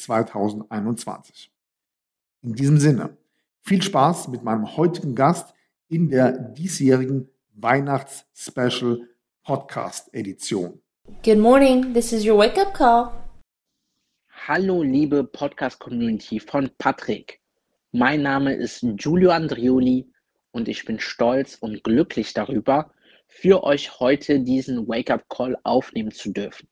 2021. In diesem Sinne, viel Spaß mit meinem heutigen Gast in der diesjährigen Weihnachts-Special Podcast Edition. Good morning, this is your wake-up call. Hallo liebe Podcast-Community von Patrick. Mein Name ist Giulio Andrioli und ich bin stolz und glücklich darüber, für euch heute diesen Wake-up-Call aufnehmen zu dürfen.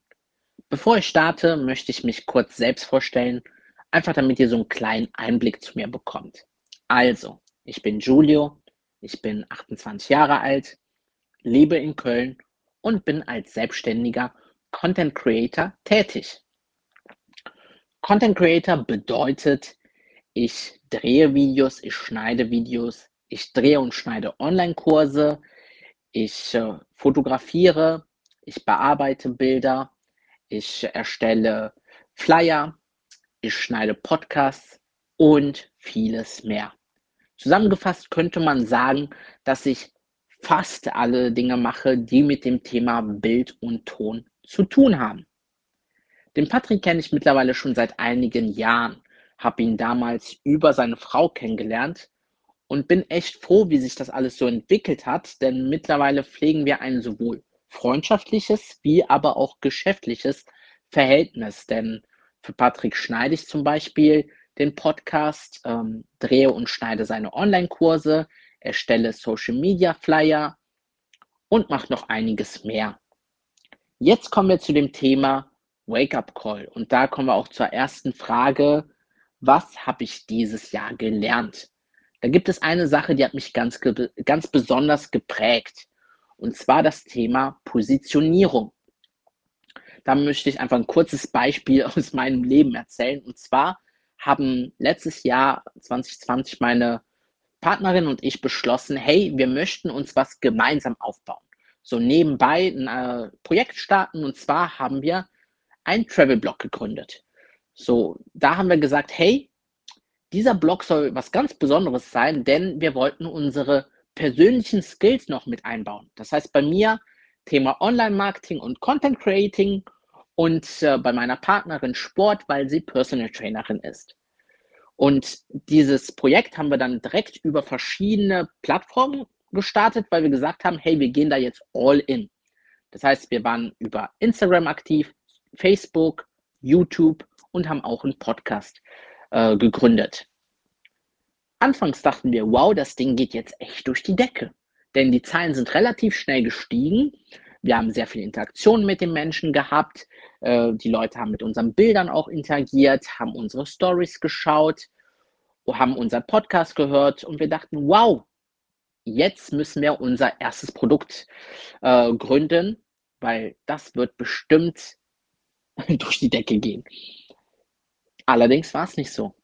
Bevor ich starte, möchte ich mich kurz selbst vorstellen, einfach damit ihr so einen kleinen Einblick zu mir bekommt. Also, ich bin Giulio, ich bin 28 Jahre alt, lebe in Köln und bin als selbstständiger Content Creator tätig. Content Creator bedeutet, ich drehe Videos, ich schneide Videos, ich drehe und schneide Online-Kurse, ich äh, fotografiere, ich bearbeite Bilder, ich erstelle Flyer, ich schneide Podcasts und vieles mehr. Zusammengefasst könnte man sagen, dass ich fast alle Dinge mache, die mit dem Thema Bild und Ton zu tun haben. Den Patrick kenne ich mittlerweile schon seit einigen Jahren, habe ihn damals über seine Frau kennengelernt und bin echt froh, wie sich das alles so entwickelt hat, denn mittlerweile pflegen wir ein sowohl freundschaftliches wie aber auch geschäftliches Verhältnis. Denn für Patrick schneide ich zum Beispiel den Podcast, ähm, drehe und schneide seine Online-Kurse, erstelle Social-Media-Flyer und mache noch einiges mehr. Jetzt kommen wir zu dem Thema Wake-up Call und da kommen wir auch zur ersten Frage, was habe ich dieses Jahr gelernt? Da gibt es eine Sache, die hat mich ganz, ganz besonders geprägt. Und zwar das Thema Positionierung. Da möchte ich einfach ein kurzes Beispiel aus meinem Leben erzählen. Und zwar haben letztes Jahr 2020 meine Partnerin und ich beschlossen, hey, wir möchten uns was gemeinsam aufbauen. So nebenbei ein äh, Projekt starten. Und zwar haben wir einen Travel-Blog gegründet. So, da haben wir gesagt, hey, dieser Blog soll was ganz Besonderes sein, denn wir wollten unsere persönlichen Skills noch mit einbauen. Das heißt, bei mir Thema Online-Marketing und Content Creating und äh, bei meiner Partnerin Sport, weil sie Personal Trainerin ist. Und dieses Projekt haben wir dann direkt über verschiedene Plattformen gestartet, weil wir gesagt haben, hey, wir gehen da jetzt all in. Das heißt, wir waren über Instagram aktiv, Facebook, YouTube und haben auch einen Podcast äh, gegründet. Anfangs dachten wir, wow, das Ding geht jetzt echt durch die Decke. Denn die Zahlen sind relativ schnell gestiegen. Wir haben sehr viel Interaktion mit den Menschen gehabt. Äh, die Leute haben mit unseren Bildern auch interagiert, haben unsere Stories geschaut, haben unseren Podcast gehört und wir dachten, wow, jetzt müssen wir unser erstes Produkt äh, gründen, weil das wird bestimmt durch die Decke gehen. Allerdings war es nicht so.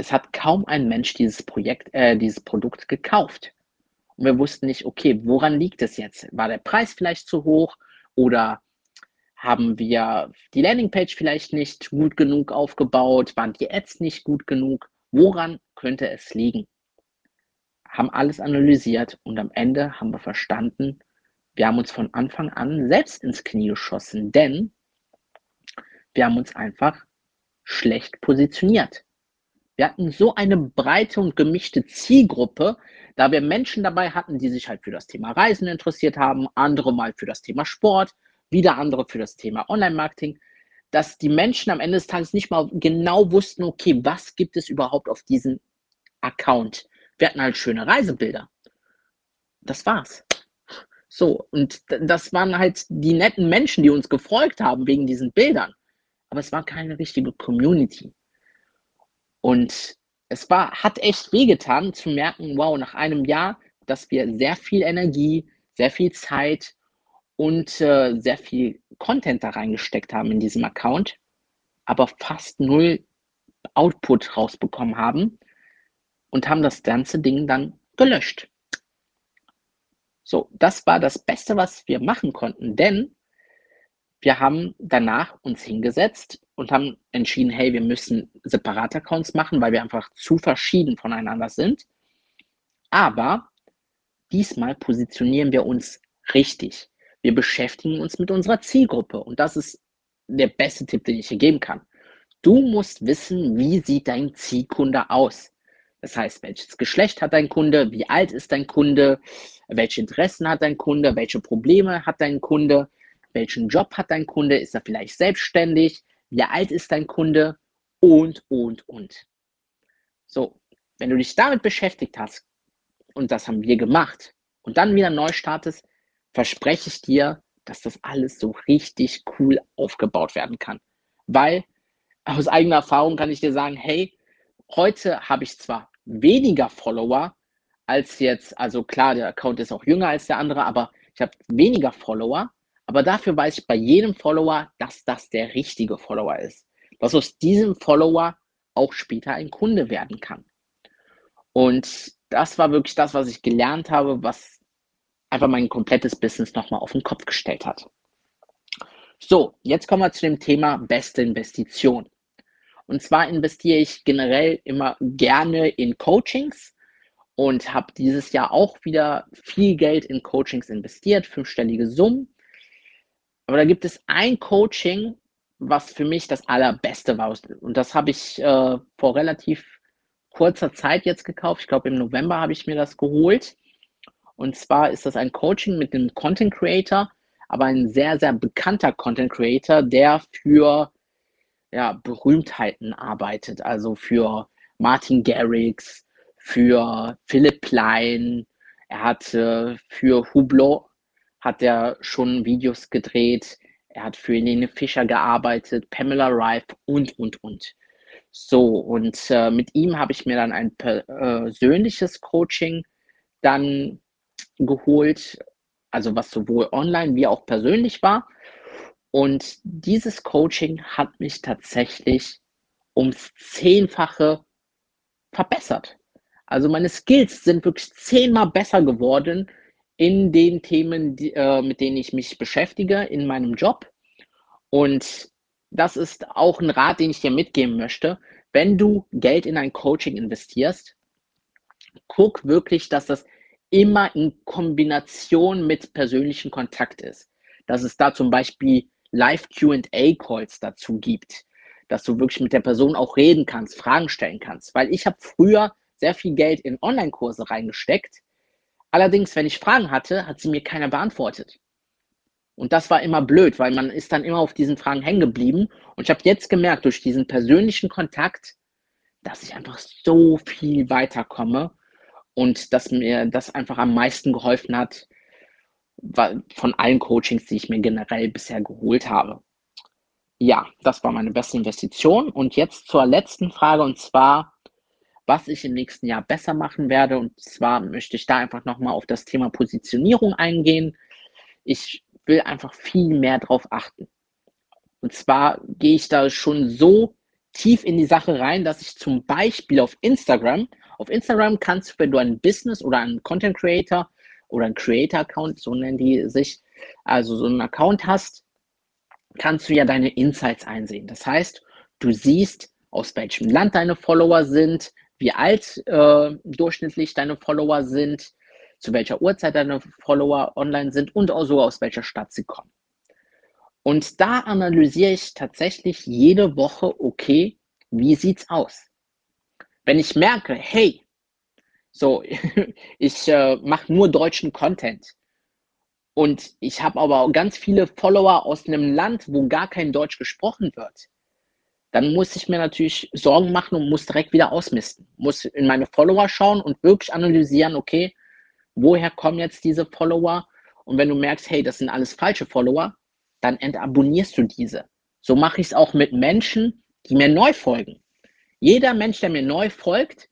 Es hat kaum ein Mensch dieses Projekt, äh, dieses Produkt gekauft. Und wir wussten nicht, okay, woran liegt es jetzt? War der Preis vielleicht zu hoch oder haben wir die Landingpage vielleicht nicht gut genug aufgebaut? Waren die Ads nicht gut genug? Woran könnte es liegen? Haben alles analysiert und am Ende haben wir verstanden, wir haben uns von Anfang an selbst ins Knie geschossen, denn wir haben uns einfach schlecht positioniert. Wir hatten so eine breite und gemischte Zielgruppe, da wir Menschen dabei hatten, die sich halt für das Thema Reisen interessiert haben, andere mal für das Thema Sport, wieder andere für das Thema Online-Marketing. dass die Menschen am Ende des Tages nicht mal genau wussten, okay, was gibt es überhaupt auf diesem Account? Wir hatten halt schöne Reisebilder. Das war's. So, und das waren halt die netten Menschen, die uns gefolgt haben wegen diesen Bildern. Aber es war keine richtige Community. Und es war, hat echt wehgetan zu merken, wow, nach einem Jahr, dass wir sehr viel Energie, sehr viel Zeit und äh, sehr viel Content da reingesteckt haben in diesem Account, aber fast null Output rausbekommen haben und haben das ganze Ding dann gelöscht. So, das war das Beste, was wir machen konnten, denn wir haben danach uns hingesetzt und haben entschieden, hey, wir müssen separate Accounts machen, weil wir einfach zu verschieden voneinander sind. Aber diesmal positionieren wir uns richtig. Wir beschäftigen uns mit unserer Zielgruppe und das ist der beste Tipp, den ich hier geben kann. Du musst wissen, wie sieht dein Zielkunde aus. Das heißt, welches Geschlecht hat dein Kunde, wie alt ist dein Kunde, welche Interessen hat dein Kunde, welche Probleme hat dein Kunde, welchen Job hat dein Kunde, ist er vielleicht selbstständig, wie alt ist dein Kunde und, und, und. So, wenn du dich damit beschäftigt hast, und das haben wir gemacht, und dann wieder neu startest, verspreche ich dir, dass das alles so richtig cool aufgebaut werden kann. Weil aus eigener Erfahrung kann ich dir sagen, hey, heute habe ich zwar weniger Follower als jetzt, also klar, der Account ist auch jünger als der andere, aber ich habe weniger Follower, aber dafür weiß ich bei jedem Follower, dass das der richtige Follower ist. Dass aus diesem Follower auch später ein Kunde werden kann. Und das war wirklich das, was ich gelernt habe, was einfach mein komplettes Business nochmal auf den Kopf gestellt hat. So, jetzt kommen wir zu dem Thema beste Investition. Und zwar investiere ich generell immer gerne in Coachings und habe dieses Jahr auch wieder viel Geld in Coachings investiert, fünfstellige Summen. Aber da gibt es ein Coaching, was für mich das allerbeste war. Und das habe ich äh, vor relativ kurzer Zeit jetzt gekauft. Ich glaube, im November habe ich mir das geholt. Und zwar ist das ein Coaching mit einem Content Creator, aber ein sehr, sehr bekannter Content Creator, der für ja, Berühmtheiten arbeitet. Also für Martin Garrix, für Philipp Plein. Er hat äh, für Hublot hat er schon Videos gedreht. Er hat für Helene Fischer gearbeitet, Pamela Rife und, und, und. So, und äh, mit ihm habe ich mir dann ein persönliches Coaching dann geholt, also was sowohl online wie auch persönlich war. Und dieses Coaching hat mich tatsächlich ums Zehnfache verbessert. Also meine Skills sind wirklich zehnmal besser geworden in den Themen, die, äh, mit denen ich mich beschäftige in meinem Job. Und das ist auch ein Rat, den ich dir mitgeben möchte. Wenn du Geld in ein Coaching investierst, guck wirklich, dass das immer in Kombination mit persönlichem Kontakt ist. Dass es da zum Beispiel Live-QA-Calls dazu gibt, dass du wirklich mit der Person auch reden kannst, Fragen stellen kannst. Weil ich habe früher sehr viel Geld in Online-Kurse reingesteckt. Allerdings, wenn ich Fragen hatte, hat sie mir keiner beantwortet. Und das war immer blöd, weil man ist dann immer auf diesen Fragen hängen geblieben. Und ich habe jetzt gemerkt, durch diesen persönlichen Kontakt, dass ich einfach so viel weiterkomme und dass mir das einfach am meisten geholfen hat, von allen Coachings, die ich mir generell bisher geholt habe. Ja, das war meine beste Investition. Und jetzt zur letzten Frage und zwar, was ich im nächsten Jahr besser machen werde. Und zwar möchte ich da einfach nochmal auf das Thema Positionierung eingehen. Ich will einfach viel mehr drauf achten. Und zwar gehe ich da schon so tief in die Sache rein, dass ich zum Beispiel auf Instagram, auf Instagram kannst du, wenn du ein Business oder einen Content Creator oder ein Creator-Account, so nennen die sich, also so einen Account hast, kannst du ja deine Insights einsehen. Das heißt, du siehst, aus welchem Land deine Follower sind, wie alt äh, durchschnittlich deine Follower sind, zu welcher Uhrzeit deine Follower online sind und auch so aus welcher Stadt sie kommen. Und da analysiere ich tatsächlich jede Woche, okay, wie sieht's aus? Wenn ich merke, hey, so, ich äh, mache nur deutschen Content. und ich habe aber auch ganz viele Follower aus einem Land, wo gar kein Deutsch gesprochen wird, dann muss ich mir natürlich Sorgen machen und muss direkt wieder ausmisten. Muss in meine Follower schauen und wirklich analysieren, okay, woher kommen jetzt diese Follower? Und wenn du merkst, hey, das sind alles falsche Follower, dann entabonnierst du diese. So mache ich es auch mit Menschen, die mir neu folgen. Jeder Mensch, der mir neu folgt,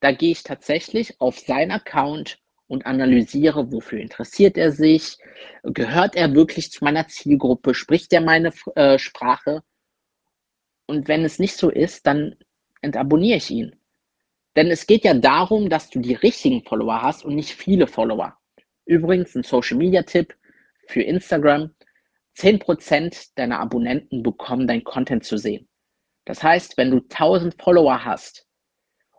da gehe ich tatsächlich auf seinen Account und analysiere, wofür interessiert er sich, gehört er wirklich zu meiner Zielgruppe, spricht er meine äh, Sprache. Und wenn es nicht so ist, dann entabonniere ich ihn. Denn es geht ja darum, dass du die richtigen Follower hast und nicht viele Follower. Übrigens ein Social-Media-Tipp für Instagram. 10% deiner Abonnenten bekommen dein Content zu sehen. Das heißt, wenn du 1000 Follower hast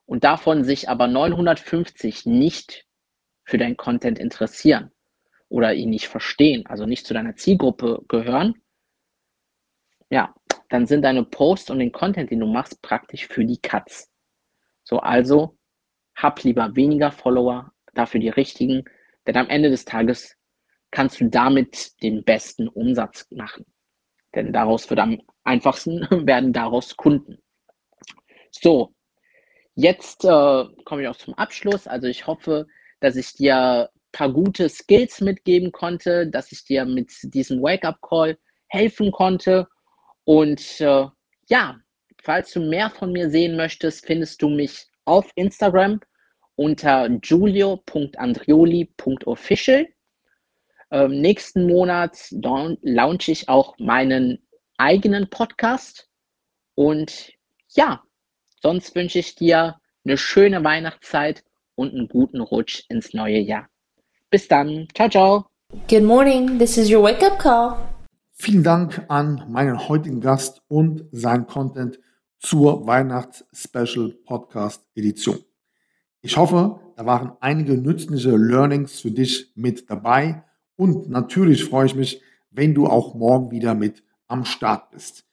und davon sich aber 950 nicht für dein Content interessieren oder ihn nicht verstehen, also nicht zu deiner Zielgruppe gehören, ja, dann sind deine Posts und den Content, den du machst, praktisch für die Katz. So, also hab lieber weniger Follower, dafür die richtigen, denn am Ende des Tages kannst du damit den besten Umsatz machen. Denn daraus wird am einfachsten werden daraus Kunden. So, jetzt äh, komme ich auch zum Abschluss. Also ich hoffe, dass ich dir ein paar gute Skills mitgeben konnte, dass ich dir mit diesem Wake-up-Call helfen konnte. Und äh, ja, falls du mehr von mir sehen möchtest, findest du mich auf Instagram unter julio.andrioli.official. Ähm, nächsten Monat launche ich auch meinen eigenen Podcast. Und ja, sonst wünsche ich dir eine schöne Weihnachtszeit und einen guten Rutsch ins neue Jahr. Bis dann. Ciao, ciao. Good morning. This is your wake up call. Vielen Dank an meinen heutigen Gast und sein Content zur Weihnachts-Special Podcast Edition. Ich hoffe, da waren einige nützliche Learnings für dich mit dabei und natürlich freue ich mich, wenn du auch morgen wieder mit am Start bist.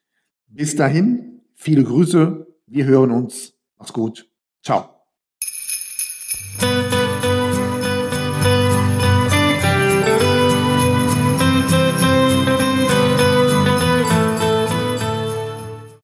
Bis dahin, viele Grüße, wir hören uns. Mach's gut. Ciao.